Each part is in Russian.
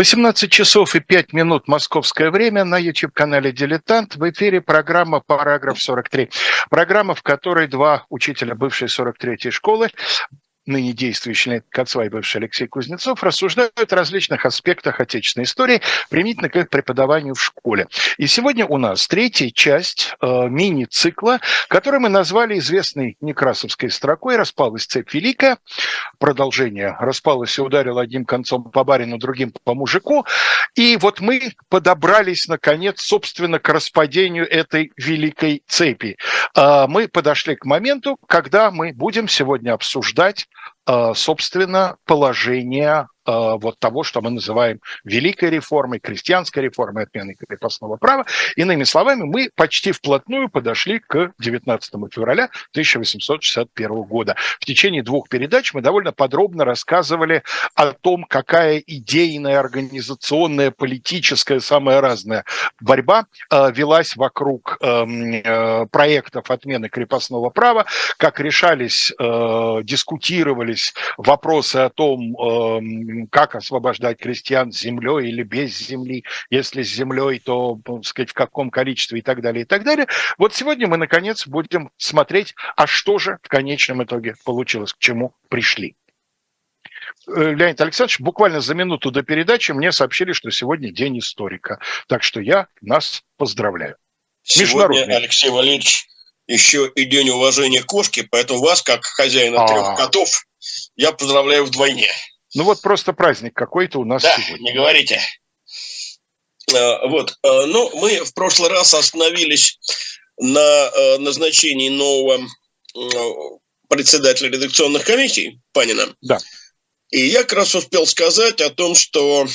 18 часов и 5 минут московское время на YouTube-канале «Дилетант». В эфире программа «Параграф 43». Программа, в которой два учителя бывшей 43-й школы ныне действующий Леонид Кацва бывший Алексей Кузнецов, рассуждают о различных аспектах отечественной истории, применительно к преподаванию в школе. И сегодня у нас третья часть э, мини-цикла, который мы назвали известной некрасовской строкой «Распалась цепь великая». Продолжение «Распалась и ударила одним концом по барину, другим по мужику». И вот мы подобрались, наконец, собственно, к распадению этой великой цепи. Э, мы подошли к моменту, когда мы будем сегодня обсуждать собственно, положение вот того, что мы называем великой реформой, крестьянской реформой, отменой крепостного права. Иными словами, мы почти вплотную подошли к 19 февраля 1861 года. В течение двух передач мы довольно подробно рассказывали о том, какая идейная, организационная, политическая, самая разная борьба э, велась вокруг эм, э, проектов отмены крепостного права, как решались, дискутировались вопросы о том, эм, как освобождать крестьян с землей или без земли, если с землей, то, так сказать, в каком количестве и так далее, и так далее. Вот сегодня мы, наконец, будем смотреть, а что же в конечном итоге получилось, к чему пришли. Э, Леонид Александрович, буквально за минуту до передачи мне сообщили, что сегодня день историка. Так что я нас поздравляю. Сегодня, Алексей Валерьевич, еще и день уважения кошки, поэтому вас, как хозяина трех а. котов, я поздравляю вдвойне. Ну вот просто праздник какой-то у нас да, сегодня. не говорите. А, вот, а, ну, мы в прошлый раз остановились на а, назначении нового председателя редакционных комиссий Панина. Да. И я как раз успел сказать о том, что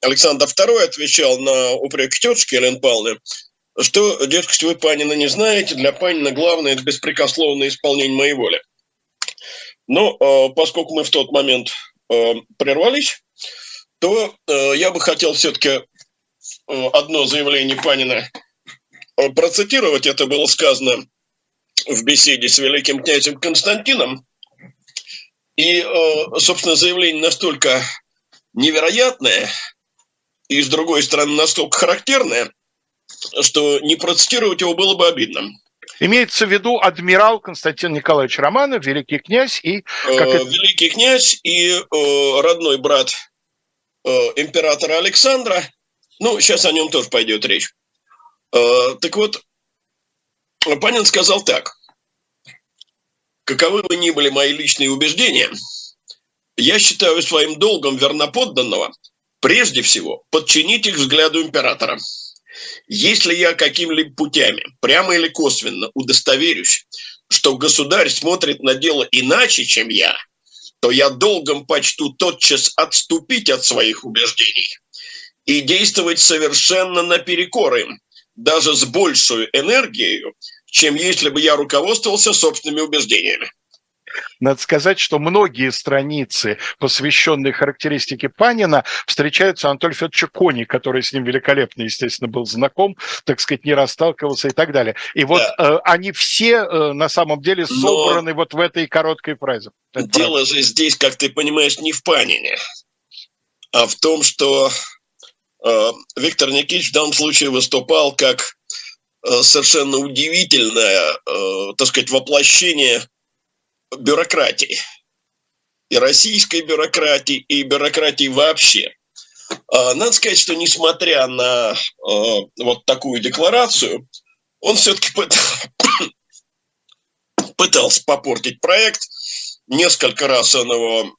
Александр II отвечал на упреки тетушки Елен Павловны, что, дескать, вы Панина не знаете, для Панина главное – это беспрекословное исполнение моей воли. Но э, поскольку мы в тот момент э, прервались, то э, я бы хотел все-таки одно заявление Панина процитировать. Это было сказано в беседе с великим князем Константином. И, собственно, заявление настолько невероятное и, с другой стороны, настолько характерное, что не процитировать его было бы обидно. Имеется в виду адмирал Константин Николаевич Романов, великий князь и... Как это... Великий князь и э, родной брат э, императора Александра. Ну, сейчас о нем тоже пойдет речь. Э, так вот, Панин сказал так. Каковы бы ни были мои личные убеждения, я считаю своим долгом верноподданного прежде всего подчинить их взгляду императора – если я какими-либо путями, прямо или косвенно, удостоверюсь, что государь смотрит на дело иначе, чем я, то я долгом почту тотчас отступить от своих убеждений и действовать совершенно наперекор им, даже с большей энергией, чем если бы я руководствовался собственными убеждениями. Надо сказать, что многие страницы, посвященные характеристике Панина, встречаются Анатолию Федоровичу Кони, который с ним великолепно, естественно, был знаком, так сказать, не расталкивался и так далее. И вот да. э, они все э, на самом деле собраны Но вот в этой короткой фразе. Это дело правда. же здесь, как ты понимаешь, не в Панине, а в том, что э, Виктор Никитич в данном случае выступал как э, совершенно удивительное, э, так сказать, воплощение бюрократии. И российской бюрократии, и бюрократии вообще. А, надо сказать, что несмотря на а, вот такую декларацию, он все-таки пытался попортить проект. Несколько раз он его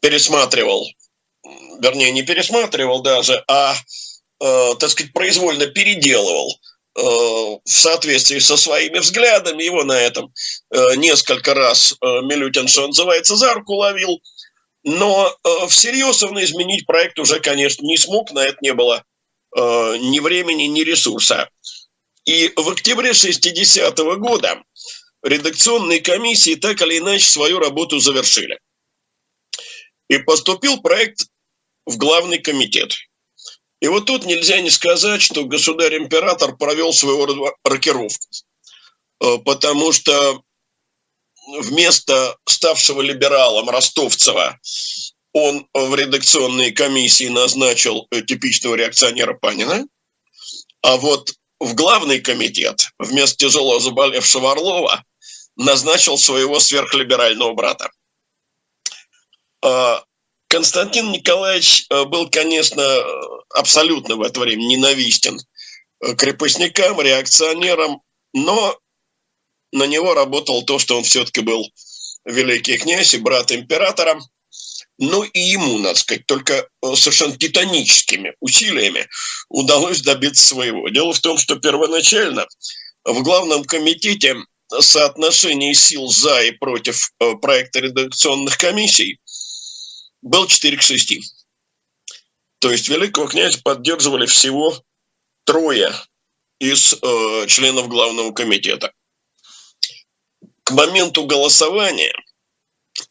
пересматривал, вернее, не пересматривал даже, а, а так сказать, произвольно переделывал в соответствии со своими взглядами. Его на этом э, несколько раз э, Милютин, что называется, за руку ловил. Но всерьез он изменить проект уже, конечно, не смог, на это не было ни времени, ни ресурса. И в октябре 60-го года редакционные комиссии так или иначе свою работу завершили. И поступил проект в главный комитет – и вот тут нельзя не сказать, что государь-император провел рода рокировку. Э, потому что вместо ставшего либералом Ростовцева он в редакционной комиссии назначил типичного реакционера Панина, а вот в главный комитет вместо тяжело заболевшего Орлова назначил своего сверхлиберального брата. Константин Николаевич э, был, конечно, абсолютно в это время ненавистен э, крепостникам, реакционерам, но на него работало то, что он все-таки был великий князь и брат императора. Ну и ему, надо сказать, только э, совершенно титаническими усилиями удалось добиться своего. Дело в том, что первоначально в главном комитете соотношение сил за и против проекта редакционных комиссий был 4 к 6. То есть великого князя поддерживали всего трое из э, членов главного комитета. К моменту голосования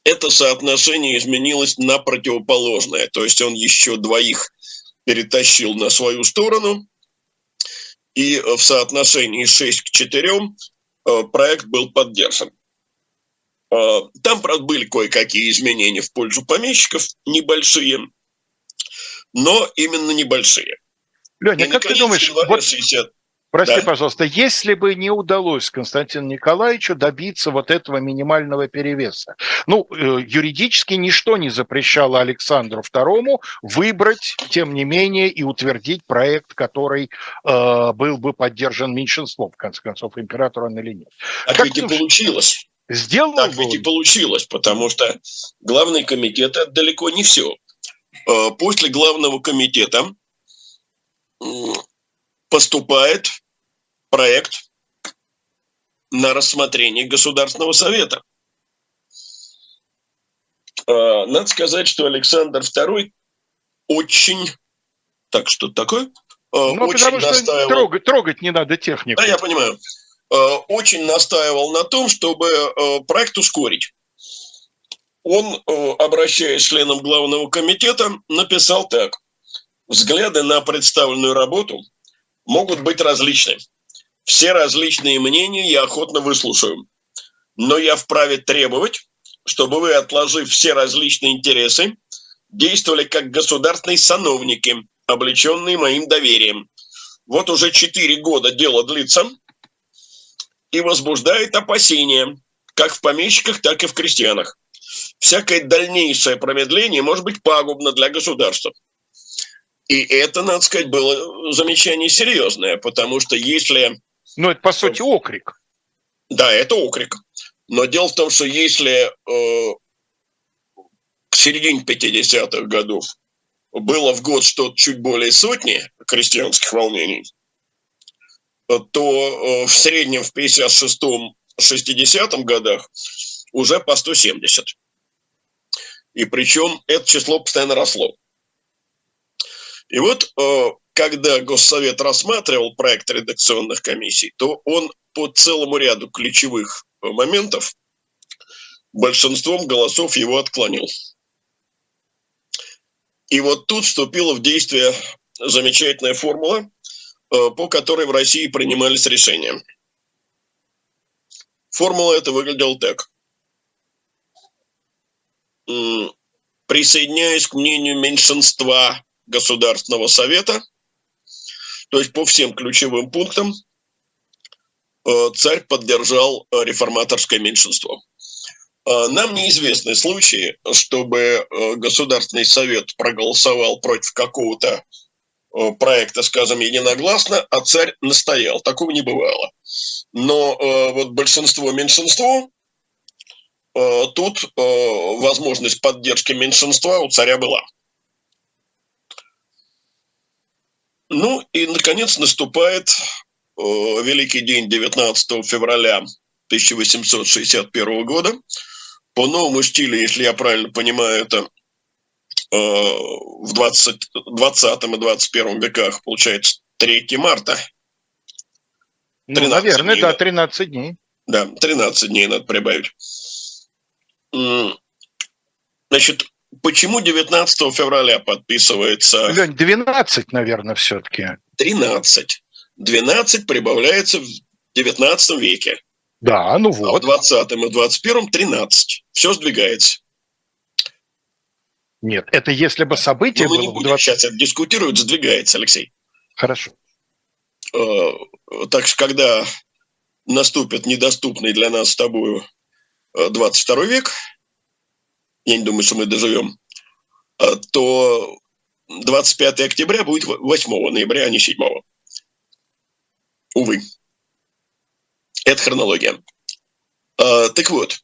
это соотношение изменилось на противоположное. То есть он еще двоих перетащил на свою сторону. И в соотношении 6 к 4 э, проект был поддержан. А, там, правда, были кое-какие изменения в пользу помещиков, небольшие, но именно небольшие. Леня, И, как наконец, ты думаешь, вот, 60... прости, да? пожалуйста, если бы не удалось Константину Николаевичу добиться вот этого минимального перевеса, ну, э, юридически ничто не запрещало Александру II выбрать, тем не менее, и утвердить проект, который э, был бы поддержан меньшинством, в конце концов, император он или нет. А как ведь и получилось. Сделал Так ведь и получилось, потому что главный комитет – это далеко не все. Э, после главного комитета поступает проект на рассмотрение Государственного совета. Э, надо сказать, что Александр II очень... Так, что такое? Э, ну, очень потому настаивал... трогать, трогать не надо технику. Да, я понимаю. Э, очень настаивал на том, чтобы э, проект ускорить. Он, э, обращаясь к членам главного комитета, написал так. Взгляды на представленную работу могут быть различны. Все различные мнения я охотно выслушаю. Но я вправе требовать, чтобы вы, отложив все различные интересы, действовали как государственные сановники, облеченные моим доверием. Вот уже четыре года дело длится – и возбуждает опасения как в помещиках, так и в крестьянах. Всякое дальнейшее промедление может быть пагубно для государства. И это, надо сказать, было замечание серьезное, потому что если... Ну, это, по сути, окрик. Да, это окрик. Но дело в том, что если э, к середине 50-х годов было в год что-то чуть более сотни крестьянских волнений, то э, в среднем в 56-60 годах уже по 170. И причем это число постоянно росло. И вот, э, когда Госсовет рассматривал проект редакционных комиссий, то он по целому ряду ключевых моментов большинством голосов его отклонил. И вот тут вступила в действие замечательная формула, Э, по которой в России принимались решения. Формула эта выглядела так. Присоединяясь к мнению меньшинства Государственного Совета, то есть по всем ключевым пунктам, э, царь поддержал реформаторское меньшинство. Э, нам неизвестны случаи, чтобы Государственный Совет проголосовал против какого-то Э, проекта, скажем, единогласно, а царь настоял. Такого не бывало. Но э, вот большинство меньшинство, э, тут э, возможность поддержки меньшинства у царя была. Ну и, наконец, наступает э, великий день 19 февраля 1861 года. По новому стилю, если я правильно понимаю, это Э, в 20, 20 и 21 веках, получается, 3 марта. Ну, наверное, дней, да, 13 дней. Да, 13 дней надо прибавить. Значит, почему 19 февраля подписывается... Лень, 12, наверное, все-таки. 13. 12 прибавляется в 19 веке. Да, ну вот. А в 20 и 21 13. Все сдвигается. Нет, это если бы событие Но мы было... не будем 20... сейчас это дискутировать, сдвигается, Алексей. Хорошо. Э, так что, когда наступит недоступный для нас с тобой 22 э, век, я не думаю, что мы доживем, э, то 25 октября будет 8 ноября, а не 7. Увы. Это хронология. Так вот,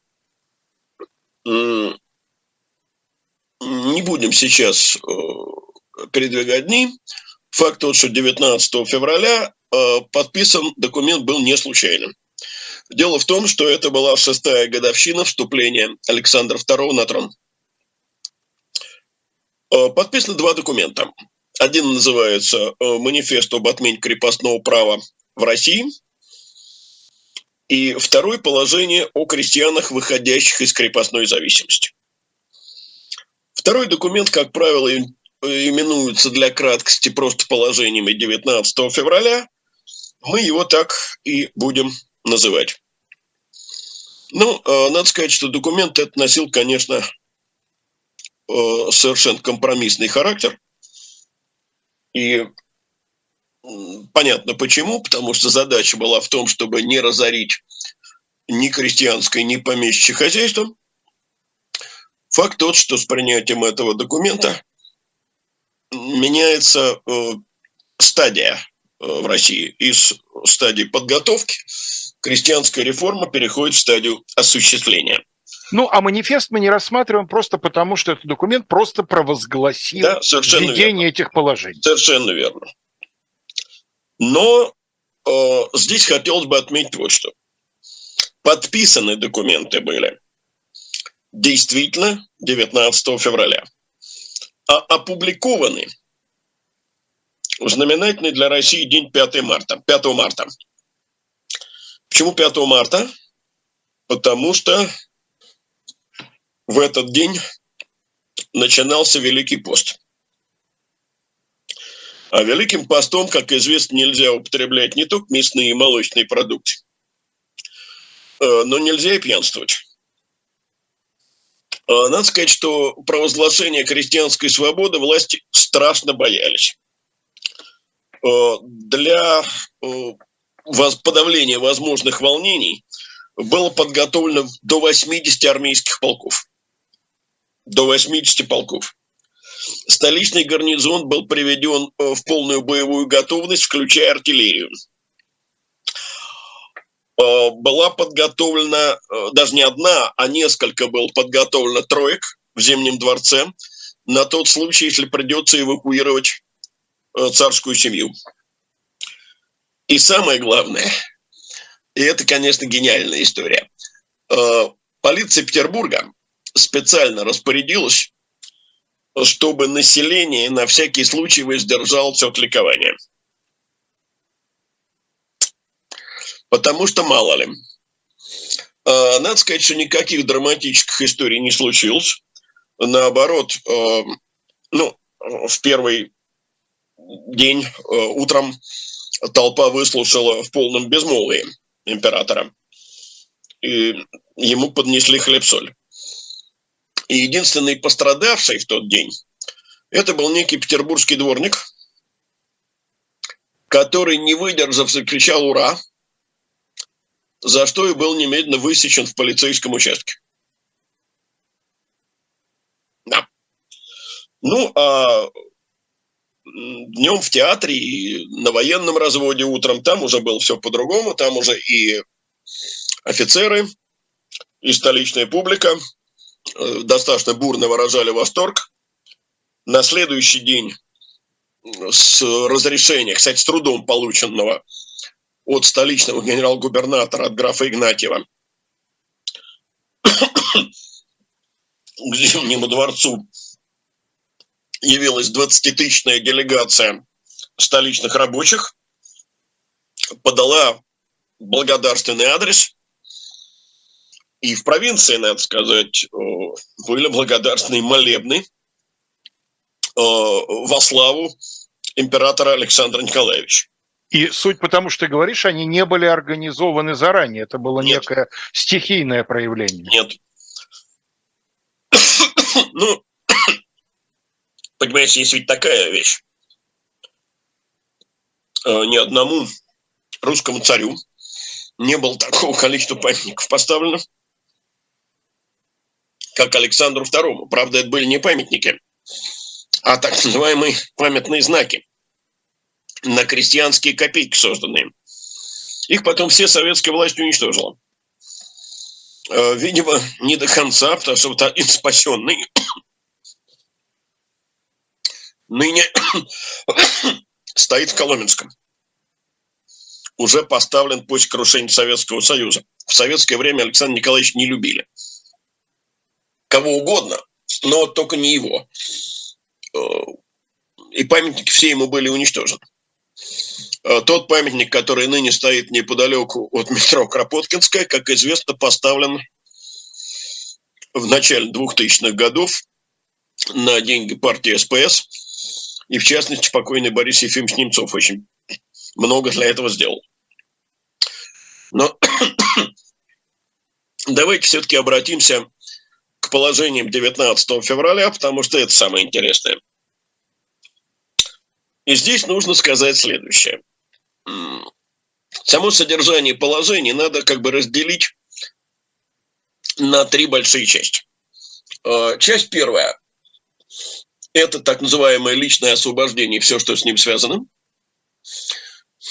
не будем сейчас передвигать дни. Факт тот, что 19 февраля э, подписан документ был не случайным. Дело в том, что это была шестая годовщина вступления Александра II на трон. Э, подписаны два документа. Один называется э, «Манифест об отмене крепостного права в России», и второй – положение о крестьянах, выходящих из крепостной зависимости. Второй документ, как правило, именуется для краткости просто положениями 19 февраля, мы его так и будем называть. Ну, э, надо сказать, что документ этот носил, конечно, э, совершенно компромиссный характер. И понятно почему, потому что задача была в том, чтобы не разорить ни крестьянское, ни помещичье хозяйство. Факт тот, что с принятием этого документа меняется э, стадия э, в России. Из стадии подготовки крестьянская реформа переходит в стадию осуществления. Ну, а манифест мы не рассматриваем просто потому, что этот документ просто провозгласил да, введение верно. этих положений. Совершенно верно. Но э, здесь хотелось бы отметить вот что. Подписаны документы были действительно 19 февраля а опубликованы в знаменательный для России день 5 марта. 5 марта. Почему 5 марта? Потому что в этот день начинался Великий пост. А Великим постом, как известно, нельзя употреблять не только мясные и молочные продукты, э, но нельзя и пьянствовать. А, надо сказать, что провозглашение крестьянской свободы власти страшно боялись. А, для а, подавления возможных волнений было подготовлено до 80 армейских полков. До 80 полков. Столичный гарнизон был приведен в полную боевую готовность, включая артиллерию. Э, была подготовлена э, даже не одна, а несколько было подготовлено троек в Зимнем дворце. На тот случай, если придется эвакуировать э, царскую семью. И самое главное, и это, конечно, гениальная история, полиция Петербурга специально распорядилась, чтобы население на всякий случай воздержалось от ликования – потому что мало ли. А, надо сказать, что никаких драматических историй не случилось. Наоборот, а, ну, в первый день а, утром толпа выслушала в полном безмолвии императора. И ему поднесли хлеб-соль. И единственный пострадавший в тот день, это был некий петербургский дворник, который, не выдержав, закричал «Ура!», за что и был немедленно высечен в полицейском участке. Да. Ну, а днем в театре и на военном разводе утром там уже было все по-другому, там уже и офицеры, и столичная публика э, достаточно бурно выражали восторг. На следующий день с разрешения, кстати, с трудом полученного от столичного генерал-губернатора, от графа Игнатьева, к Зимнему дворцу явилась 20-тысячная делегация столичных рабочих, подала благодарственный адрес, и в провинции, надо сказать, были благодарственные молебны во славу императора Александра Николаевича. И суть потому, что ты говоришь, они не были организованы заранее. Это было Нет. некое стихийное проявление. Нет. ну, Понимаете, есть ведь такая вещь. Э, ни одному русскому царю не было такого количества памятников поставлено, как Александру II. Правда, это были не памятники, а так называемые памятные знаки на крестьянские копейки созданные. Их потом все советская власть уничтожила. Э, видимо, не до конца, потому что вот один спасенный ныне стоит в Коломенском. Уже поставлен после крушения Советского Союза. В советское время Александр Николаевич не любили. Кого угодно, но только не его. Э, и памятники все ему были уничтожены. Э, тот памятник, который ныне стоит неподалеку от метро Кропоткинская, как известно, поставлен в начале 2000-х годов на деньги партии СПС. И, в частности, покойный Борис Ефимович Немцов очень много для этого сделал. Но давайте все-таки обратимся к положениям 19 февраля, потому что это самое интересное. И здесь нужно сказать следующее. Само содержание положений надо как бы разделить на три большие части. А, часть первая – это так называемое личное освобождение, все, что с ним связано.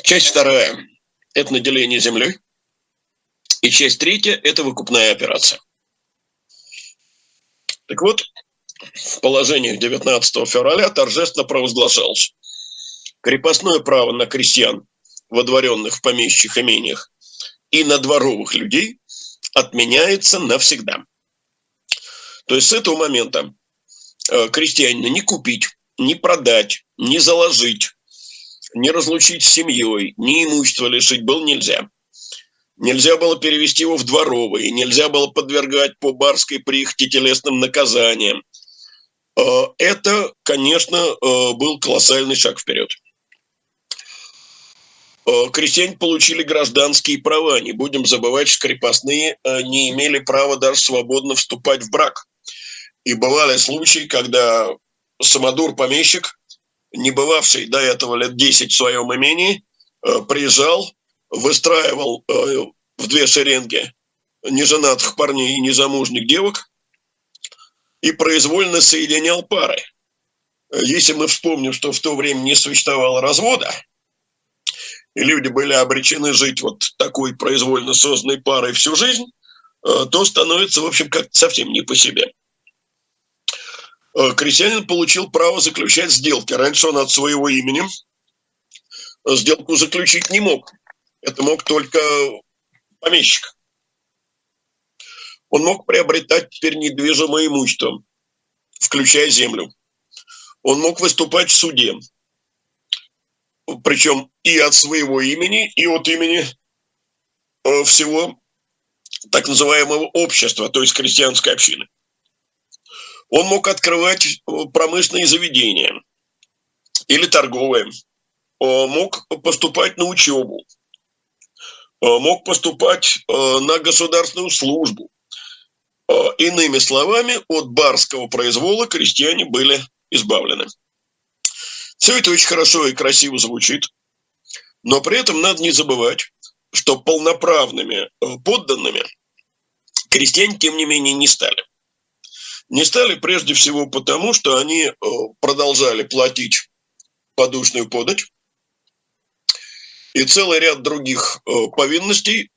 Часть вторая – это наделение землей. И часть третья – это выкупная операция. Так вот, в положениях 19 февраля торжественно провозглашалось крепостное право на крестьян, водворенных в помещичьих имениях, и на дворовых людей отменяется навсегда. То есть с этого момента э, крестьянина не купить, не продать, не заложить, не разлучить с семьей, ни имущество лишить было нельзя. Нельзя было перевести его в дворовые, нельзя было подвергать по барской прихоти телесным наказаниям. Э, это, конечно, э, был колоссальный шаг вперед. Э, крестьяне получили гражданские права. Не будем забывать, что крепостные э, не имели права даже свободно вступать в брак. И бывали случаи, когда самодур-помещик, не бывавший до этого лет 10 в своем имении, э, приезжал, выстраивал в две шеренги неженатых парней и незамужних девок и произвольно соединял пары. Если мы вспомним, что в то время не существовало развода – и люди были обречены жить вот такой произвольно созданной парой всю жизнь, э, то становится, в общем, как совсем не по себе. Э, крестьянин получил право заключать сделки. Раньше он от своего имени сделку заключить не мог. Это мог только помещик. Он мог приобретать теперь недвижимое имущество, включая землю. Он мог выступать в суде причем и от своего имени, и от имени э, всего так называемого общества, то есть крестьянской общины. Он мог открывать э, промышленные заведения или торговые, мог поступать на учебу, мог поступать э, на государственную службу. Иными словами, от барского произвола крестьяне были избавлены. Все это очень хорошо и красиво звучит, но при этом надо не забывать, что полноправными э, подданными крестьяне, тем не менее, не стали. Не стали прежде всего потому, что они э, продолжали платить подушную подать и целый ряд других э, повинностей,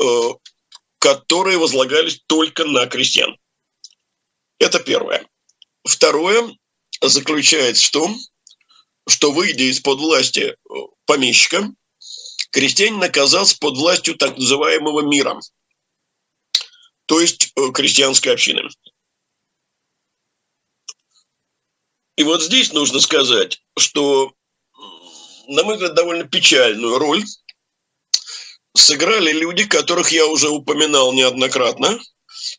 которые возлагались только на крестьян. Это первое. Второе заключается в том, что, выйдя из-под власти э, помещика, крестьянин оказался под властью так называемого мира, то есть э, крестьянской общины. И вот здесь нужно сказать, что, на мой взгляд, довольно печальную роль сыграли люди, которых я уже упоминал неоднократно.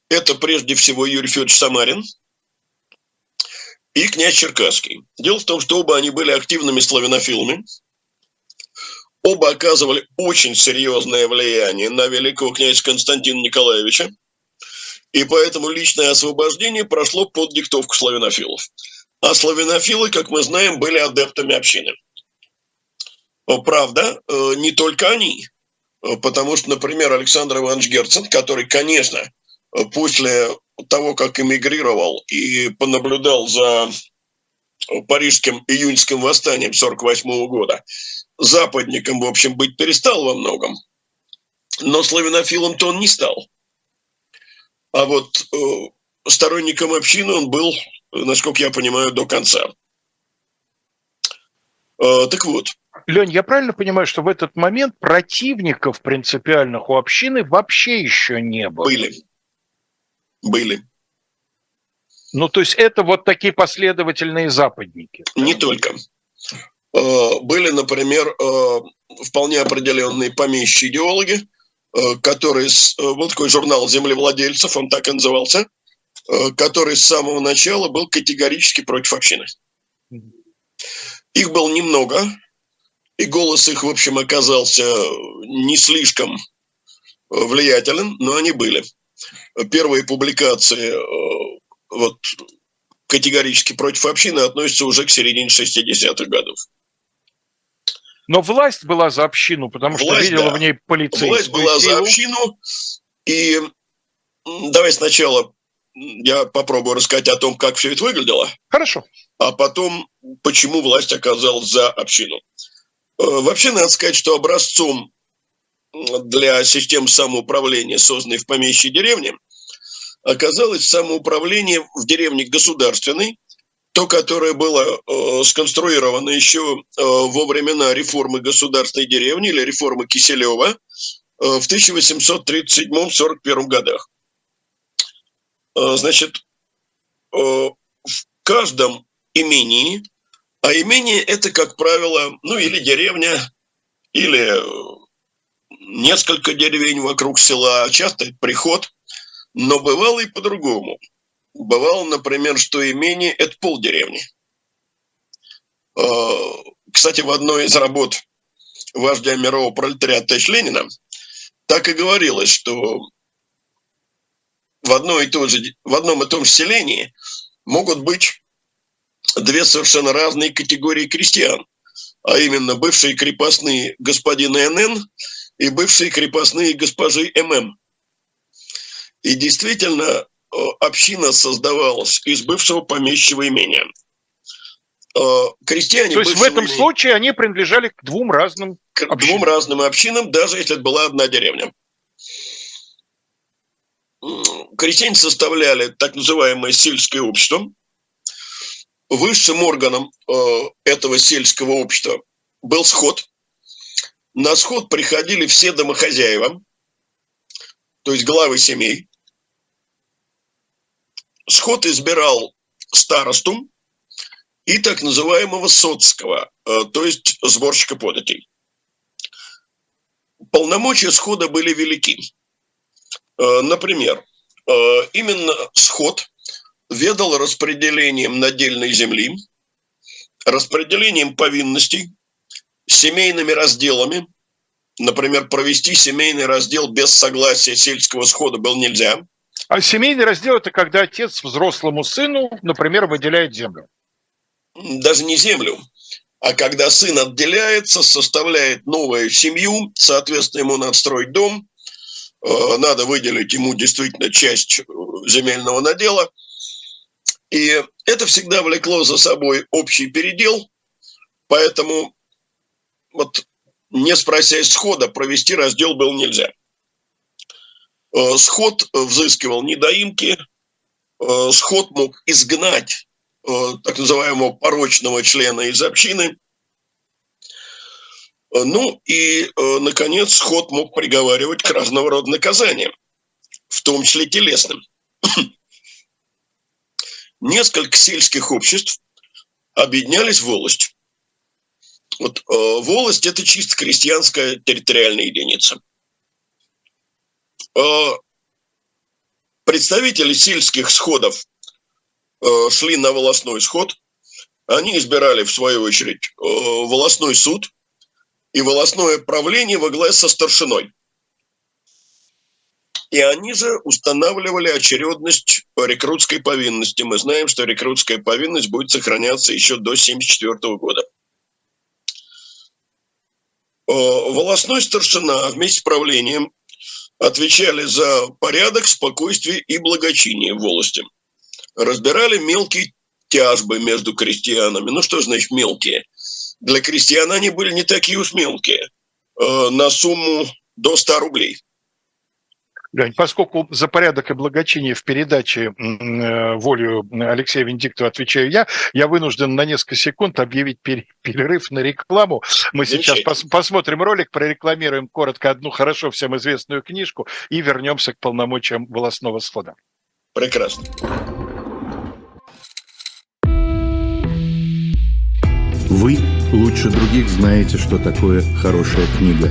Это прежде всего Юрий Федорович Самарин – и князь Черкасский. Дело в том, что оба они были активными славянофилами, оба оказывали очень серьезное влияние на великого князя Константина Николаевича, и поэтому личное освобождение прошло под диктовку славянофилов. А славянофилы, как мы знаем, были адептами общины. Правда, не только они. Потому что, например, Александр Иванович Герцен, который, конечно, после того, как эмигрировал и понаблюдал за парижским июньским восстанием 1948 года, западником, в общем, быть перестал во многом, но славянофилом-то он не стал. А вот э, сторонником общины он был, насколько я понимаю, до конца. Э, так вот. Лень, я правильно понимаю, что в этот момент противников принципиальных у общины вообще еще не было? Были. Были. Ну, то есть это вот такие последовательные западники. Не только. Э, были, например, э, вполне определенные помещи-идеологи, э, которые... Был такой журнал землевладельцев, он так и назывался, который с самого начала был категорически против общины. Их было немного, и голос их, в общем, оказался не слишком влиятелен, но они были. Первые публикации вот, категорически против общины относятся уже к середине 60-х годов. Но власть была за общину, потому власть, что видела да. в ней полицейскую Власть была силу. за общину, и давай сначала я попробую рассказать о том, как все это выглядело. Хорошо. А потом, почему власть оказалась за общину. Э, вообще, надо сказать, что образцом для систем самоуправления, созданной в помещей деревне, оказалось самоуправление в деревне государственной, то, которое было э, сконструировано еще э, во времена реформы государственной деревни или реформы Киселева э, в 1837-41 годах. Э, значит, э, в каждом имении, а имение это, как правило, ну или деревня, или э, несколько деревень вокруг села, часто приход, но бывало и по-другому – Бывало, например, что имение – это полдеревни. А, кстати, в одной из работ вождя мирового пролетариата Товарища Ленина так и говорилось, что в, одной и той же, в одном и том же селении могут быть две совершенно разные категории крестьян, а именно бывшие крепостные господина НН и бывшие крепостные госпожи ММ. И действительно, Э, община создавалась из бывшего помещего имения. Э, крестьяне... То есть в этом имения, случае они принадлежали к двум разным К общинам. двум разным общинам, даже если это была одна деревня. Крестьяне составляли так называемое сельское общество. Высшим органом э, этого сельского общества был сход. На сход приходили все домохозяева, то есть главы семей. Сход избирал старосту и так называемого соцкого, э, то есть сборщика податей. Полномочия схода были велики. Э, например, э, именно сход ведал распределением надельной земли, распределением повинностей, семейными разделами. Например, провести семейный раздел без согласия сельского схода было нельзя – а семейный раздел – это когда отец взрослому сыну, например, выделяет землю. Даже не землю, а когда сын отделяется, составляет новую семью, соответственно, ему надо строить дом, э, надо выделить ему действительно часть э, земельного надела. И это всегда влекло за собой общий передел, поэтому вот не спрося исхода, провести раздел было нельзя – Э, сход взыскивал недоимки, э, сход мог изгнать э, так называемого порочного члена из общины. Ну и, наконец, сход мог приговаривать к разного рода наказаниям, в том числе телесным. Несколько сельских обществ объединялись в волость. Вот волость – это чисто крестьянская территориальная единица – Э, представители сельских сходов э, шли на волосной сход, они избирали, в свою очередь, э, волосной суд и волосное правление во главе со старшиной. и они же устанавливали очередность рекрутской повинности. Мы знаем, что рекрутская повинность будет сохраняться еще до 1974 года. Э, волосной старшина вместе с правлением отвечали за порядок, спокойствие и благочиние в волости. Разбирали мелкие тяжбы между крестьянами. Ну, что значит мелкие? Для крестьян они были не такие уж мелкие. Э, на сумму до 100 рублей. Лень, поскольку за порядок и благочиние в передаче э, волю Алексея Венедиктова отвечаю я, я вынужден на несколько секунд объявить перерыв на рекламу. Мы сейчас пос посмотрим ролик, прорекламируем коротко одну хорошо всем известную книжку и вернемся к полномочиям волосного схода. Прекрасно. Вы лучше других знаете, что такое хорошая книга.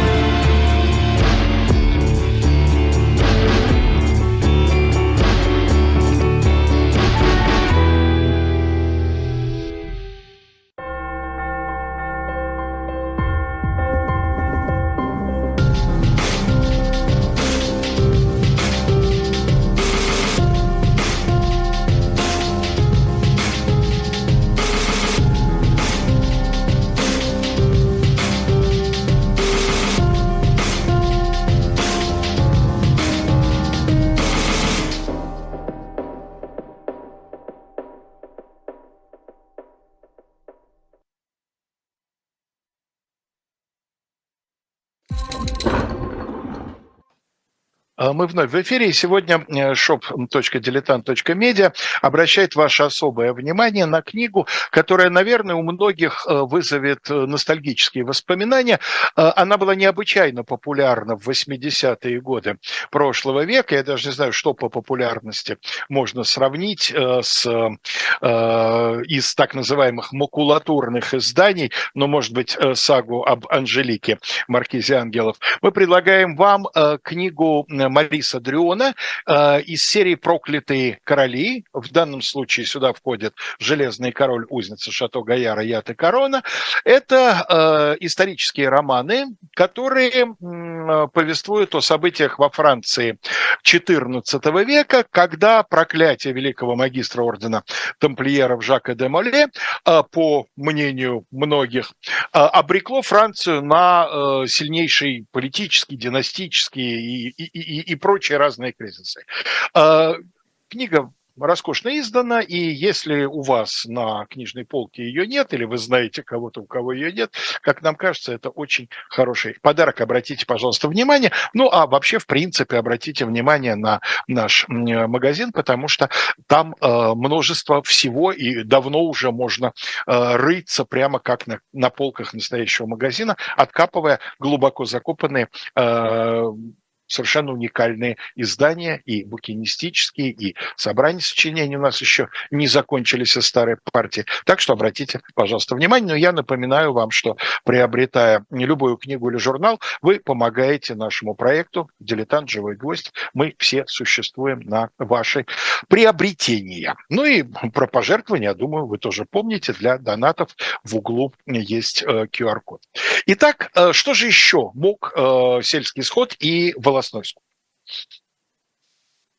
Мы вновь в эфире, и сегодня э, shop.diletant.media обращает ваше особое внимание на книгу, которая, наверное, у многих э, вызовет э, ностальгические воспоминания. Она была необычайно популярна в 80-е годы прошлого века. Я даже не знаю, что по популярности можно сравнить с, из так называемых макулатурных изданий, но, может быть, сагу об Анжелике Маркизе Ангелов. Мы предлагаем вам книгу Мариса Дрюона э, из серии «Проклятые короли». В данном случае сюда входит «Железный король, узница Шато Гаяра, Яд и Корона». Это э, исторические романы, которые повествуют о событиях во Франции XIV века, когда проклятие великого магистра ордена тамплиеров Жака де Моле, э, по мнению многих, обрекло Францию на сильнейший политический, династический и, и, и, и прочие разные кризисы. А, книга роскошно издана, и если у вас на книжной полке ее нет, или вы знаете кого-то, у кого ее нет, как нам кажется, это очень хороший подарок. Обратите, пожалуйста, внимание. Ну, а вообще, в принципе, обратите внимание на наш магазин, потому что там э, множество всего, и давно уже можно э, рыться прямо как на, на полках настоящего магазина, откапывая глубоко закопанные э, совершенно уникальные издания, и букинистические, и собрания сочинений у нас еще не закончились из старой партии. Так что обратите, пожалуйста, внимание. Но я напоминаю вам, что приобретая любую книгу или журнал, вы помогаете нашему проекту «Дилетант. Живой гвоздь». Мы все существуем на вашей приобретения. Ну и про пожертвования, я думаю, вы тоже помните, для донатов в углу есть QR-код. Э, Итак, э, что же еще мог э, сельский сход и волонтерство скул?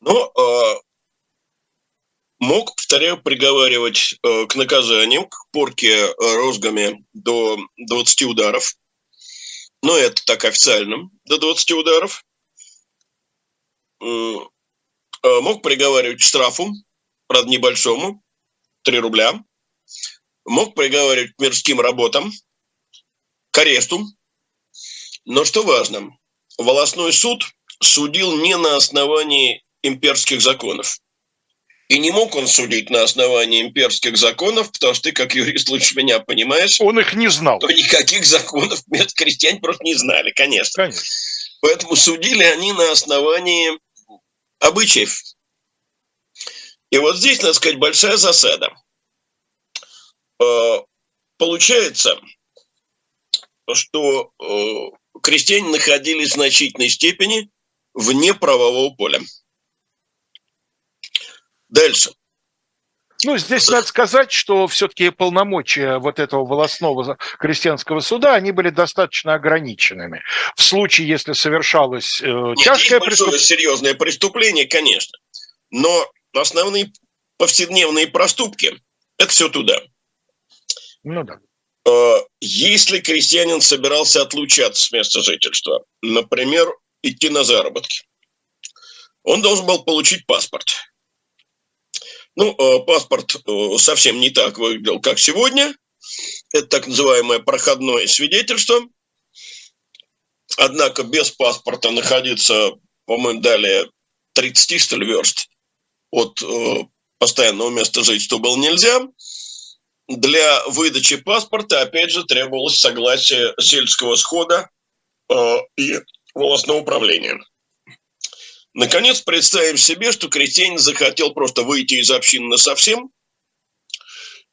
Ну, э, мог, повторяю, приговаривать э, к наказаниям, к порке э, розгами до 20 ударов. Но это так официально, до 20 ударов. Мог приговаривать к штрафу, правда, небольшому, 3 рубля. Мог приговаривать к мирским работам, к аресту. Но что важно, волосной суд судил не на основании имперских законов. И не мог он судить на основании имперских законов, потому что ты, как юрист, лучше меня понимаешь. Он их не знал. То никаких законов крестьяне просто не знали, конечно. Конечно. Поэтому судили они на основании обычаев. И вот здесь, надо сказать, большая засада. Э, получается, что э, крестьяне находились в значительной степени вне правового поля. Дальше. Ну, здесь надо сказать, что все-таки полномочия вот этого волосного крестьянского суда, они были достаточно ограниченными. В случае, если совершалось э, Нет, тяжкое преступление... серьезное преступление, конечно. Но основные повседневные проступки – это все туда. Ну да. Если крестьянин собирался отлучаться с места жительства, например, идти на заработки, он должен был получить паспорт – ну, э, паспорт э, совсем не так выглядел, как сегодня. Это так называемое проходное свидетельство. Однако без паспорта находиться, по-моему, далее 30, что ли, верст от э, постоянного места жительства было нельзя. Для выдачи паспорта, опять же, требовалось согласие сельского схода и волосного управления. Наконец, представим себе, что крестьянин захотел просто выйти из общины совсем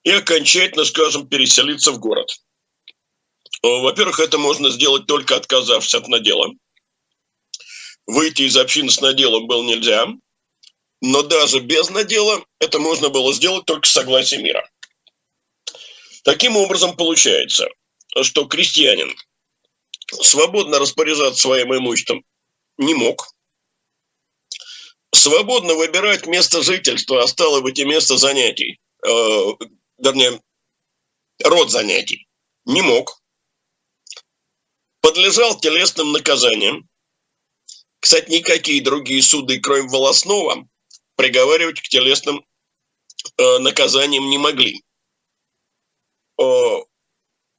и окончательно, скажем, переселиться в город. Во-первых, это можно сделать только отказавшись от надела. Выйти из общины с наделом было нельзя, но даже без надела это можно было сделать только с согласия мира. Таким образом, получается, что крестьянин свободно распоряжаться своим имуществом не мог – свободно выбирать место жительства, а стало быть и место занятий, э, вернее, род занятий, не мог. Подлежал телесным наказаниям. Кстати, никакие другие суды, кроме волосного, приговаривать к телесным э, наказаниям не могли. Э,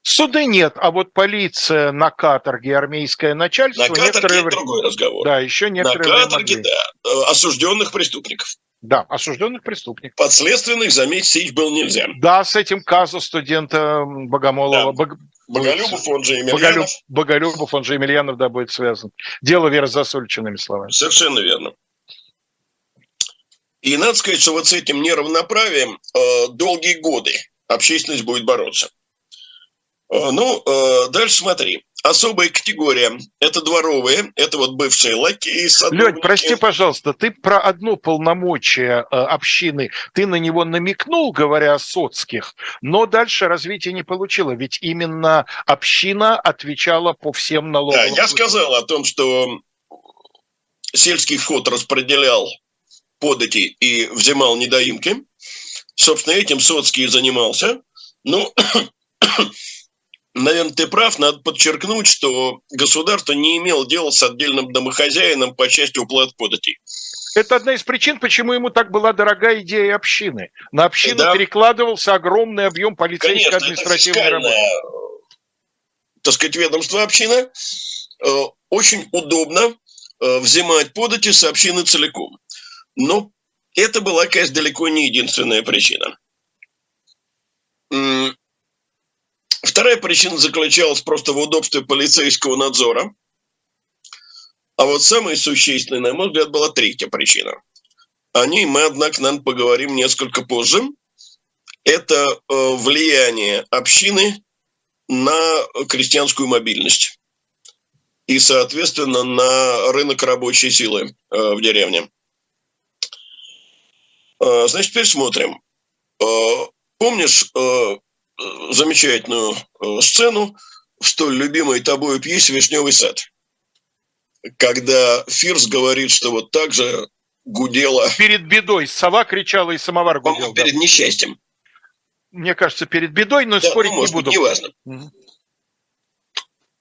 Суды нет, а вот полиция на каторге, армейское начальство... На каторге некоторые... это другой разговор. Да, еще некоторые... На каторге, могли. да, э, осужденных преступников. Да, осужденных преступников. Подследственных заметить их было нельзя. Да, с этим казус студента Богомолова. Да. Бог... Боголюбов, он же Емельянов. Боголюб... Боголюбов, он же Емельянов, да, будет связан. Дело Веры Засульчиными словами. Совершенно верно. И надо сказать, что вот с этим неравноправием э, долгие годы общественность будет бороться. Э, ну, э, дальше смотри. Особая категория – это дворовые, это вот бывшие лакеи, садовники. Лёнь, прости, пожалуйста, ты про одно полномочие э, общины, ты на него намекнул, говоря о соцких, но дальше развития не получила, ведь именно община отвечала по всем налогам. Да, я сказал о том, что сельский вход распределял подати и взимал недоимки. Собственно, этим Соцкий занимался. Ну, наверное, ты прав, надо подчеркнуть, что государство не имело дела с отдельным домохозяином по части уплат податей. Это одна из причин, почему ему так была дорогая идея общины. На общину да. перекладывался огромный объем полицейской Конечно, административной работы. Так сказать, ведомство община э, очень удобно э, взимать подати с общины целиком. Но это была, конечно, далеко не единственная причина. Вторая причина заключалась просто в удобстве полицейского надзора. А вот самая существенная, на мой взгляд, была третья причина. О ней мы, однако, наверное, поговорим несколько позже. Это э, влияние общины на крестьянскую мобильность и, соответственно, на рынок рабочей силы э, в деревне. Э, значит, теперь смотрим. Помнишь, замечательную э, сцену в столь любимой тобой пьесе «Вишневый сад», когда Фирс говорит, что вот так же гудела... Перед бедой. Сова кричала, и самовар гудел. Перед да. несчастьем. Мне кажется, перед бедой, но да, спорить ну, может не буду. Неважно. Угу.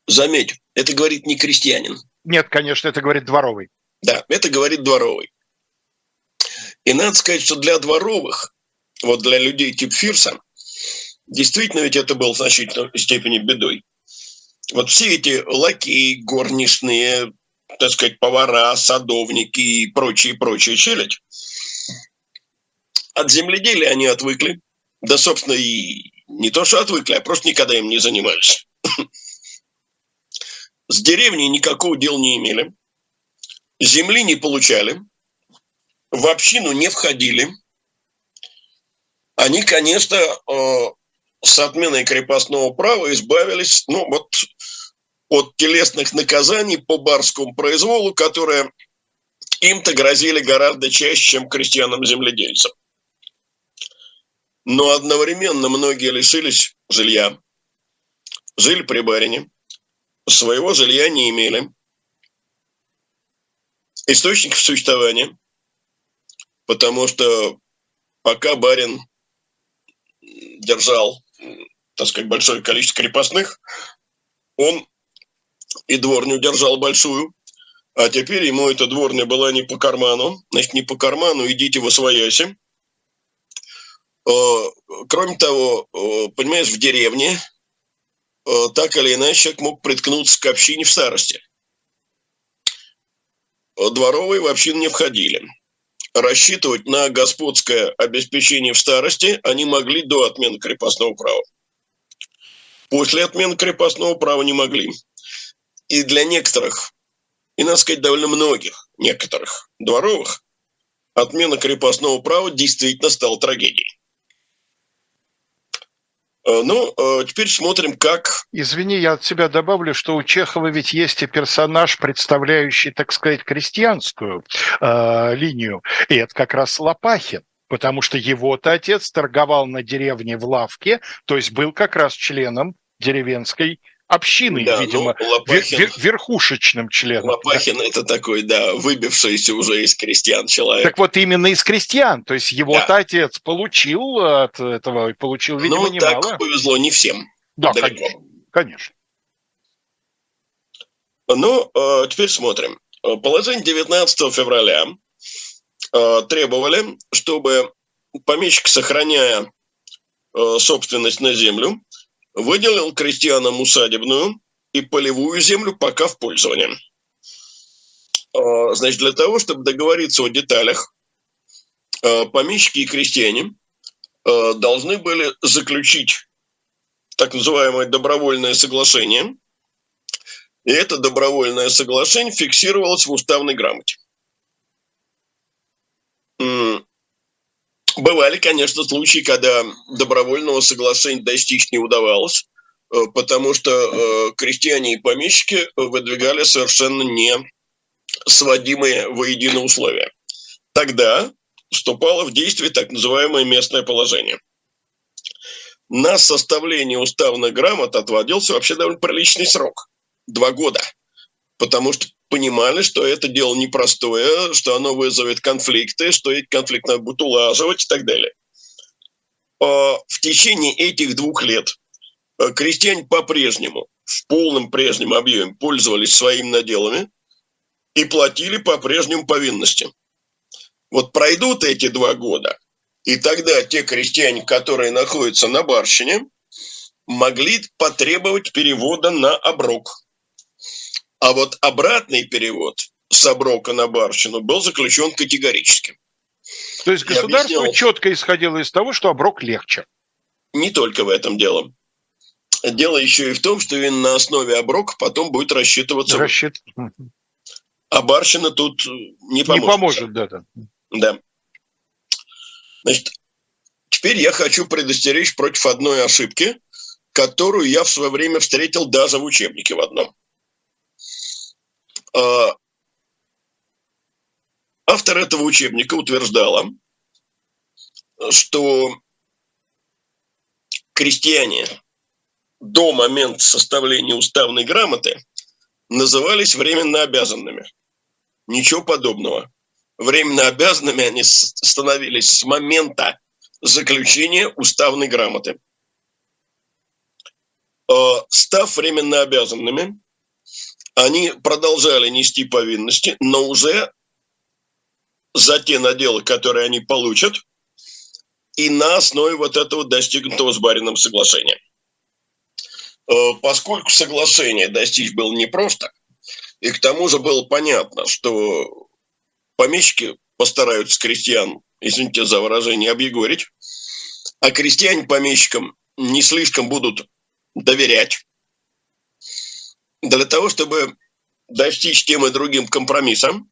Заметь, это говорит не крестьянин. Нет, конечно, это говорит дворовый. Да, это говорит дворовый. И надо сказать, что для дворовых, вот для людей тип Фирса, Действительно, ведь это был в значительной степени бедой. Вот все эти лакеи, горничные, так сказать, повара, садовники и прочие-прочие челядь, от земледелия они отвыкли. Да, собственно, и не то, что отвыкли, а просто никогда им не занимались. С деревней никакого дела не имели. Земли не получали. В общину не входили. Они, конечно, э, с отменой крепостного права избавились, ну вот, от телесных наказаний по барскому произволу, которые им-то грозили гораздо чаще, чем крестьянам-земледельцам. Но одновременно многие лишились жилья, жили при барине, своего жилья не имели, источников существования, потому что пока барин держал, так сказать, большое количество крепостных, он и дворню держал большую, а теперь ему эта дворня была не по карману, значит, не по карману, идите в освояси. Э, кроме того, э, понимаешь, в деревне э, так или иначе человек мог приткнуться к общине в старости. Дворовые в общину не входили. Рассчитывать на господское обеспечение в старости они могли до отмены крепостного права. После отмены крепостного права не могли. И для некоторых, и, надо сказать, довольно многих некоторых дворовых, отмена крепостного права действительно стала трагедией. Э, ну, э, теперь смотрим, как... Извини, я от себя добавлю, что у Чехова ведь есть и персонаж, представляющий, так сказать, крестьянскую э, линию, и это как раз Лопахин потому что его-то отец торговал на деревне в лавке, то есть был как раз членом деревенской общины, да, видимо, ну, Лопахин, вер, верхушечным членом. Лопахин да? это такой, да, выбившийся уже из крестьян человек. Так вот именно из крестьян, то есть его да. отец получил от этого, получил, видимо, ну, немало. так повезло не всем. Да, далеко. конечно, конечно. Ну, э, теперь смотрим. Положение 19 февраля э, требовали, чтобы помещик, сохраняя э, собственность на землю, выделил крестьянам усадебную и полевую землю пока в пользование. А, значит, для того, чтобы договориться о деталях, а, помещики и крестьяне а, должны были заключить так называемое добровольное соглашение. И это добровольное соглашение фиксировалось в уставной грамоте. Бывали, конечно, случаи, когда добровольного соглашения достичь не удавалось, э, потому что э, крестьяне и помещики выдвигали совершенно не сводимые воедино условия. Тогда вступало в действие так называемое местное положение. На составление уставных грамот отводился вообще довольно приличный срок – два года, потому что понимали, что это дело непростое, что оно вызовет конфликты, что эти конфликты надо будет улаживать и так далее. А в течение этих двух лет э, крестьяне по-прежнему в полном прежнем объеме пользовались своими наделами и платили по-прежнему повинности. Вот пройдут эти два года, и тогда те крестьяне, которые находятся на барщине, могли потребовать перевода на оброк. А вот обратный перевод с оброка на барщину был заключен категорически. То есть государство объяснял, четко исходило из того, что оброк легче. Не только в этом дело. Дело еще и в том, что именно на основе оброка потом будет рассчитываться. Рассчит. А барщина тут не поможет. Не поможет, да, да. Да. Значит, теперь я хочу предостеречь против одной ошибки, которую я в свое время встретил даже в учебнике в одном. А, автор этого учебника утверждала, что крестьяне до момента составления уставной грамоты назывались временно обязанными. Ничего подобного. Временно обязанными они становились с момента заключения уставной грамоты. А, став временно обязанными, они продолжали нести повинности, но уже за те наделы, которые они получат, и на основе вот этого достигнутого с барином соглашения. Э, поскольку соглашение достичь было непросто, и к тому же было понятно, что помещики постараются крестьян, извините за выражение, объегорить, а крестьяне помещикам не слишком будут доверять, для того, чтобы достичь тем и другим компромиссом,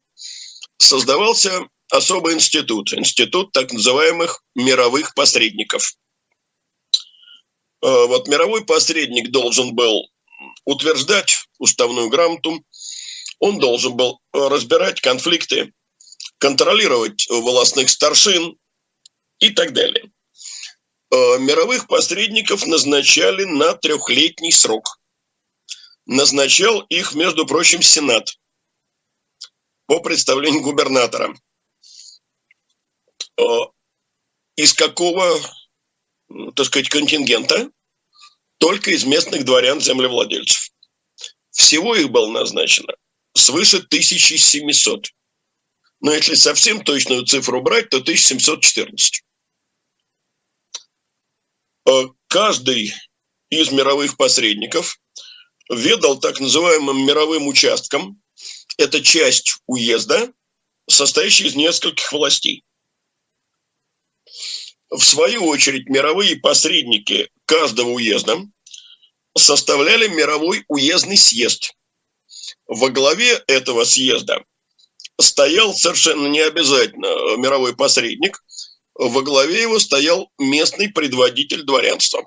создавался особый институт, институт так называемых мировых посредников. Э, вот мировой посредник должен был утверждать уставную грамоту, он должен был разбирать конфликты, контролировать волостных старшин и так далее. Э, мировых посредников назначали на трехлетний срок. Назначал их, между прочим, Сенат по представлению губернатора. Э, из какого, так сказать, контингента? Только из местных дворян-землевладельцев. Всего их было назначено свыше 1700. Но если совсем точную цифру брать, то 1714. Э, каждый из мировых посредников ведал так называемым мировым участком. Это часть уезда, состоящая из нескольких властей. В свою очередь, мировые посредники каждого уезда составляли мировой уездный съезд. Во главе этого съезда стоял совершенно не обязательно мировой посредник, во главе его стоял местный предводитель дворянства.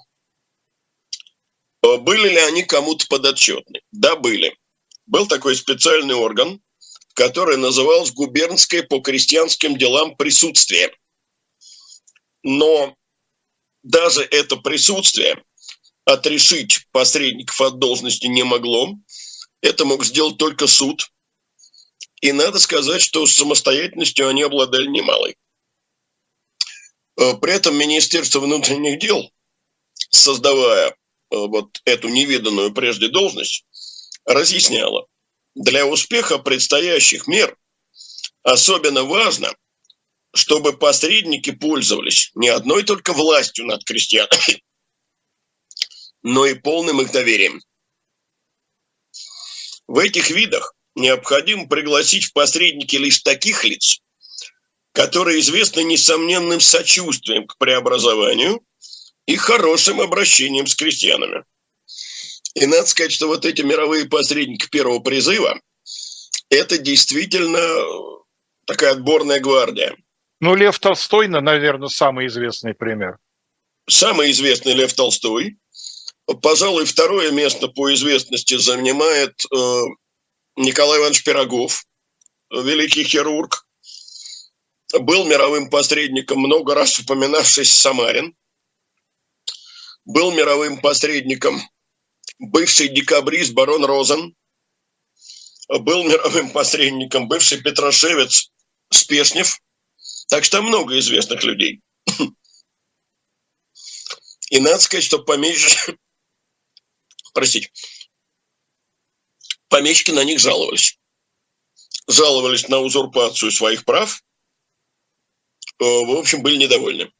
Были ли они кому-то подотчетны? Да, были. Был такой специальный орган, который назывался губернское по крестьянским делам присутствие. Но даже это присутствие отрешить посредников от должности не могло. Это мог сделать только суд. И надо сказать, что с самостоятельностью они обладали немалой. Э, при этом Министерство внутренних дел, создавая э, вот эту невиданную прежде должность, разъясняло, для успеха предстоящих мер особенно важно, чтобы посредники пользовались не одной только властью над крестьянами, но и полным их доверием. В этих видах необходимо пригласить в посредники лишь таких лиц, которые известны несомненным сочувствием к преобразованию и хорошим обращением с крестьянами. И надо сказать, что вот эти мировые посредники первого призыва – это действительно такая отборная гвардия. Ну, Лев Толстой, наверное, самый известный пример. Самый известный Лев Толстой. Пожалуй, второе место по известности занимает э, Николай Иванович Пирогов, великий хирург, был мировым посредником, много раз упоминавшийся Самарин, был мировым посредником бывший декабрист барон Розен, был мировым посредником бывший петрошевец Спешнев, так что много известных людей. И надо сказать, что помещики, простите, помещики на них жаловались. Жаловались на узурпацию своих прав, Э, в общем, были недовольны.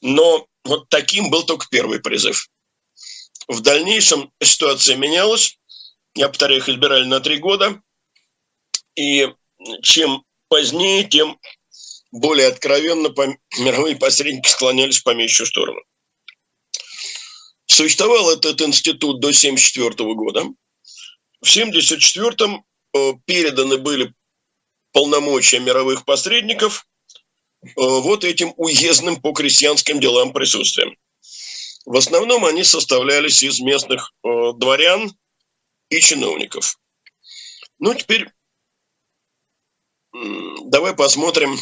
Но вот таким был только первый призыв. В дальнейшем ситуация менялась. Я повторяю, их избирали на три года. И чем позднее, тем более откровенно мировые посредники склонялись в помещую сторону. Существовал этот институт до 1974 года. В 1974 э, переданы были полномочия мировых посредников вот этим уездным по крестьянским делам присутствием. В основном они составлялись из местных э, дворян и чиновников. Ну, теперь давай посмотрим,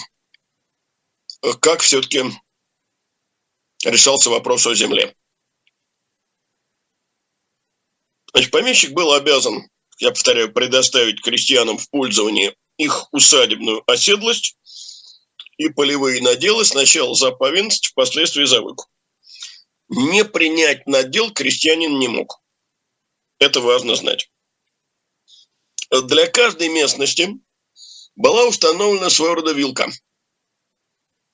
э, как все-таки решался вопрос о земле. Значит, помещик был обязан, я повторяю, предоставить крестьянам в пользование их усадебную оседлость и полевые наделы сначала за повинность, впоследствии за выкуп. Не принять надел крестьянин не мог. Это важно знать. Для каждой местности была установлена своего рода вилка.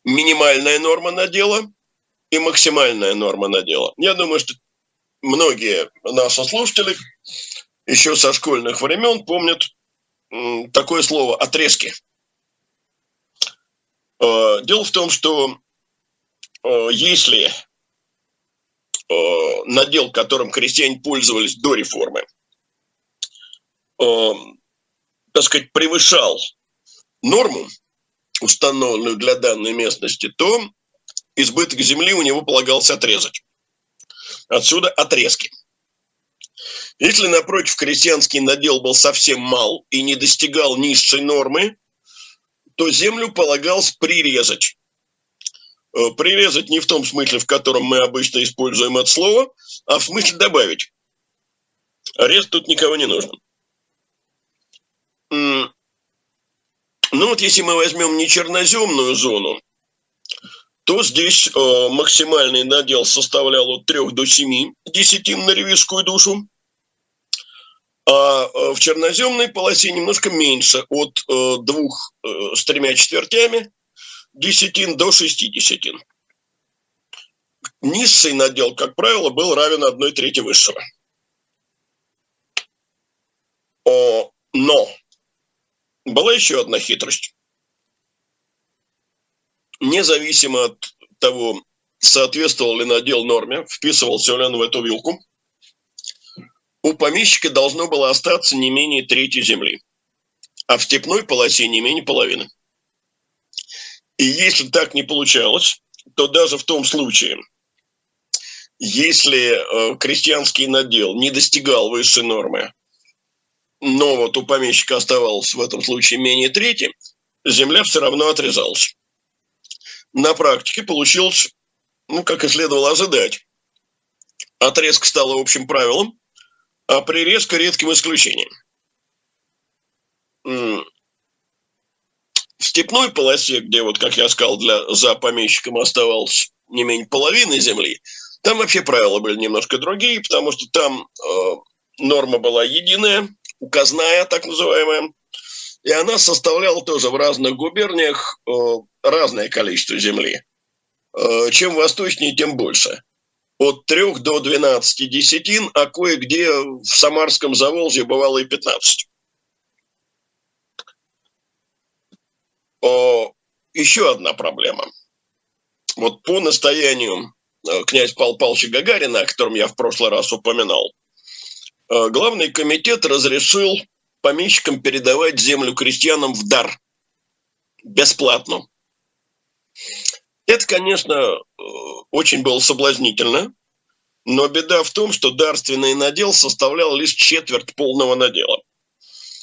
Минимальная норма надела и максимальная норма надела. Я думаю, что многие наши слушатели еще со школьных времен помнят такое слово «отрезки». Э, дело в том, что э, если э, надел, которым крестьяне пользовались до реформы, так сказать, превышал норму, установленную для данной местности, то избыток земли у него полагался отрезать. Отсюда отрезки. Если, напротив, крестьянский надел был совсем мал и не достигал низшей нормы, то землю полагалось прирезать. Э, прирезать не в том смысле, в котором мы обычно используем это слово, а в смысле добавить. Арест тут никого не нужен. Ну вот если мы возьмем не черноземную зону, то здесь э, максимальный надел составлял от 3 до 7 десятин на ревизскую душу, а э, в черноземной полосе немножко меньше, от э, 2 э, с тремя четвертями десятин до 6 десятин. Низший надел, как правило, был равен 1 трети высшего. Но была еще одна хитрость независимо от того, соответствовал ли надел норме, вписывался ли он в эту вилку, у помещика должно было остаться не менее трети земли, а в степной полосе не менее половины. И если так не получалось, то даже в том случае, если э, крестьянский надел не достигал высшей нормы, но вот у помещика оставалось в этом случае менее трети, земля все равно отрезалась на практике получилось, ну, как и следовало ожидать. Отрезка стала общим правилом, а прирезка редким исключением. В степной полосе, где, вот, как я сказал, для, за помещиком оставалось не менее половины земли, там вообще правила были немножко другие, потому что там э, норма была единая, указная, так называемая, и она составляла тоже в разных губерниях э, разное количество земли. Э, чем восточнее, тем больше. От 3 до 12 десятин, а кое-где в Самарском Заволжье бывало и 15. Еще одна проблема. Вот по настоянию э, князя Павла Павловича Гагарина, о котором я в прошлый раз упоминал, главный комитет разрешил помещикам передавать землю крестьянам в дар. Бесплатно. Это, конечно, э, очень было соблазнительно, но беда в том, что дарственный надел составлял лишь четверть полного надела.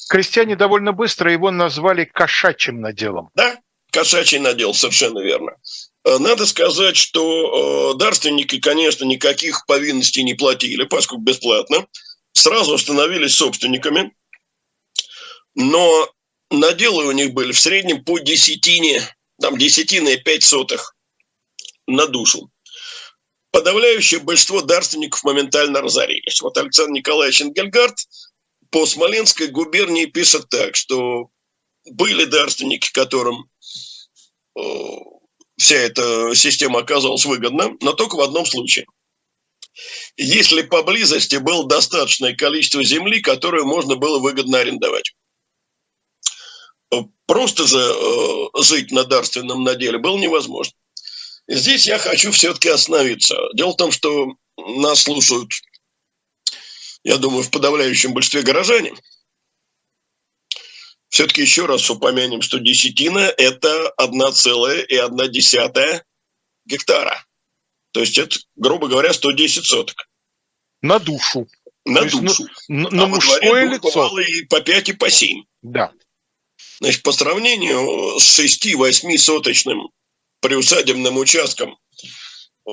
Крестьяне довольно быстро его назвали кошачьим наделом. Да, кошачий надел, совершенно верно. Э, надо сказать, что э, дарственники, конечно, никаких повинностей не платили, поскольку бесплатно. Сразу становились собственниками но наделы у них были в среднем по десятине, там десятина и пять сотых на душу. Подавляющее большинство дарственников моментально разорились. Вот Александр Николаевич Энгельгард по Смоленской губернии пишет так, что были дарственники, которым э, вся эта система оказалась выгодна, но только в одном случае. Если поблизости было достаточное количество земли, которую можно было выгодно арендовать. Просто же э, жить на дарственном наделе было невозможно. Здесь я хочу все-таки остановиться. Дело в том, что нас слушают, я думаю, в подавляющем большинстве горожане. Все-таки еще раз упомянем, что десятина – это 1,1 гектара. То есть это, грубо говоря, 110 соток. На душу. На То душу. На, на а мужское лицо. И по 5, и по 7. Да. Значит, по сравнению с 6-8 соточным приусадебным участком э,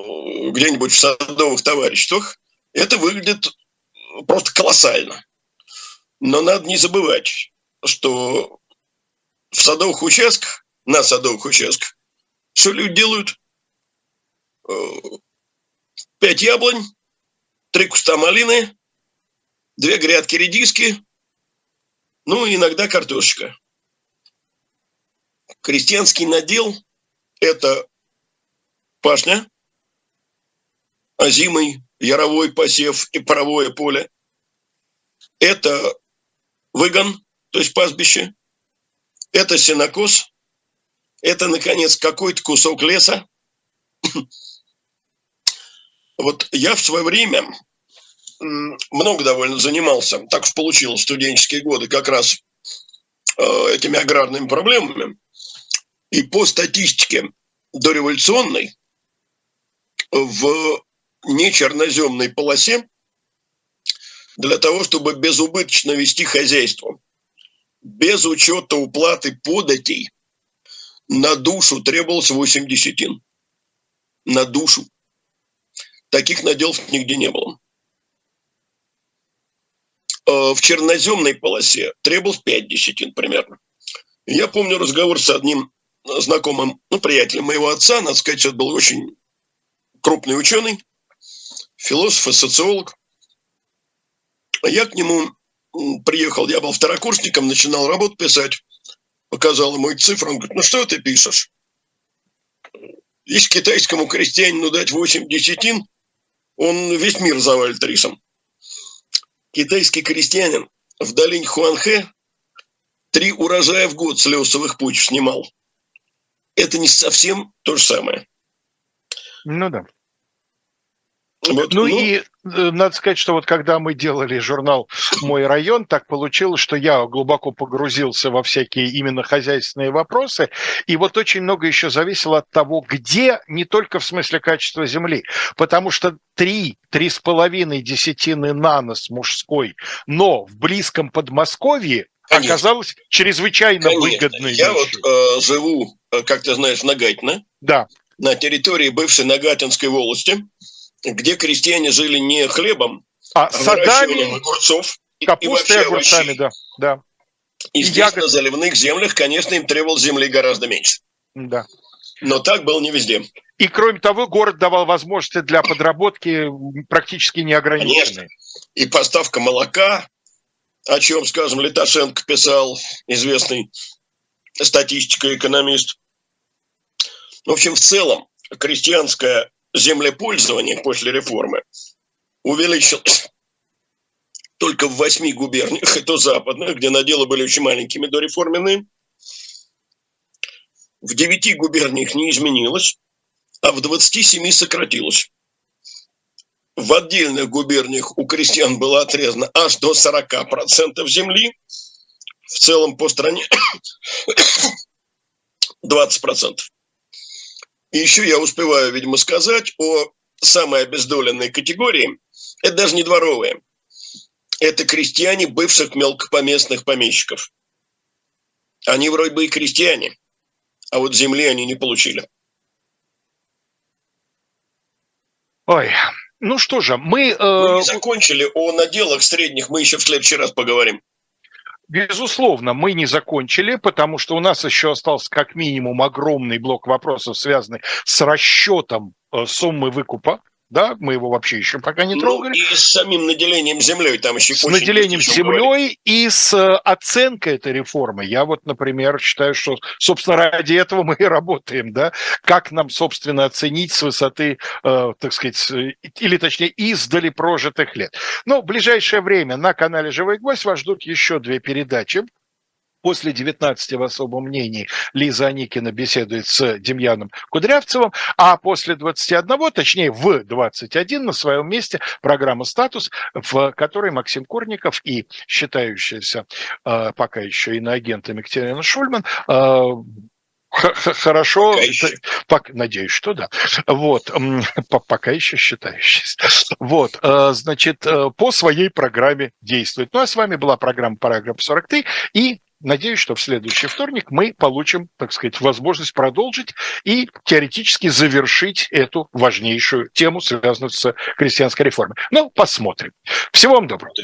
где-нибудь в садовых товариществах, это выглядит просто колоссально. Но надо не забывать, что в садовых участках, на садовых участках, что люди делают? Э, пять яблонь, три куста малины, две грядки редиски, ну и иногда картошечка. Крестьянский надел – это пашня, озимый, яровой посев и паровое поле. Это выгон, то есть пастбище. Это сенокос. Это, наконец, какой-то кусок леса. Вот я в свое время много довольно занимался, так уж получилось, студенческие годы, как раз э, этими аграрными проблемами. И по статистике дореволюционной в нечерноземной полосе для того, чтобы безубыточно вести хозяйство, без учета уплаты податей, на душу требовалось 8 десятин. На душу. Таких наделов нигде не было. Э, в черноземной полосе требовалось 5 десятин примерно. Я помню разговор с одним знакомым, ну, приятелем моего отца, надо сказать, это был очень крупный ученый, философ и социолог. Я к нему приехал, я был второкурсником, начинал работу писать, показал ему цифры, он говорит, ну что ты пишешь? Если китайскому крестьянину дать 8 десятин, он весь мир завалит рисом. Китайский крестьянин в долине Хуанхэ три урожая в год с лесовых почв снимал. Это не совсем то же самое. Ну да. Вот, ну, ну и э, надо сказать, что вот когда мы делали журнал «Мой район», так получилось, что я глубоко погрузился во всякие именно хозяйственные вопросы, и вот очень много еще зависело от того, где, не только в смысле качества земли, потому что три, три с половиной десятины нанос мужской, но в близком Подмосковье Конечно. оказалось чрезвычайно Конечно. выгодной. Я вещью. вот э, живу, э, как ты знаешь, в Нагатино. Да. На территории бывшей Нагатинской волости, где крестьяне жили не хлебом, а, а садами, огурцов капустой и, и огурцами, да. да. И, и здесь ягод... на заливных землях, конечно, им требовалось земли гораздо меньше. Да. Но так было не везде. И кроме того, город давал возможности для подработки практически неограниченные. Конечно. И поставка молока, о чем, скажем, Литошенко писал, известный статистика экономист. В общем, в целом, крестьянское землепользование после реформы увеличилось только в восьми губерниях, это западных, где наделы были очень маленькими дореформенные. В девяти губерниях не изменилось, а в 27 сократилось в отдельных губерниях у крестьян было отрезано аж до 40% земли, в целом по стране 20%. И еще я успеваю, видимо, сказать о самой обездоленной категории. Это даже не дворовые. Это крестьяне бывших мелкопоместных помещиков. Они вроде бы и крестьяне, а вот земли они не получили. Ой, ну что же, мы... Э... Мы не закончили о наделах средних, мы еще в следующий раз поговорим. Безусловно, мы не закончили, потому что у нас еще остался как минимум огромный блок вопросов, связанный с расчетом э, суммы выкупа да, мы его вообще еще пока не ну, трогали. И с самим наделением землей там еще С наделением землей говорить. и с э, оценкой этой реформы. Я вот, например, считаю, что, собственно, ради этого мы и работаем, да, как нам, собственно, оценить с высоты, э, так сказать, или точнее, издали прожитых лет. Но в ближайшее время на канале «Живой гвоздь» вас ждут еще две передачи. После 19 в особом мнении Лиза Аникина беседует с Демьяном Кудрявцевым, а после 21, точнее в 21 на своем месте программа «Статус», в которой Максим Курников и считающаяся э, пока еще иноагентом Екатерина Шульман э, Хорошо, пока, надеюсь, что да. Вот, пока еще считающийся. Вот, э, значит, по своей программе действует. Ну, а с вами была программа «Параграф 43» и Надеюсь, что в следующий вторник мы получим, так сказать, возможность продолжить и теоретически завершить эту важнейшую тему, связанную с крестьянской реформой. Ну, посмотрим. Всего вам доброго.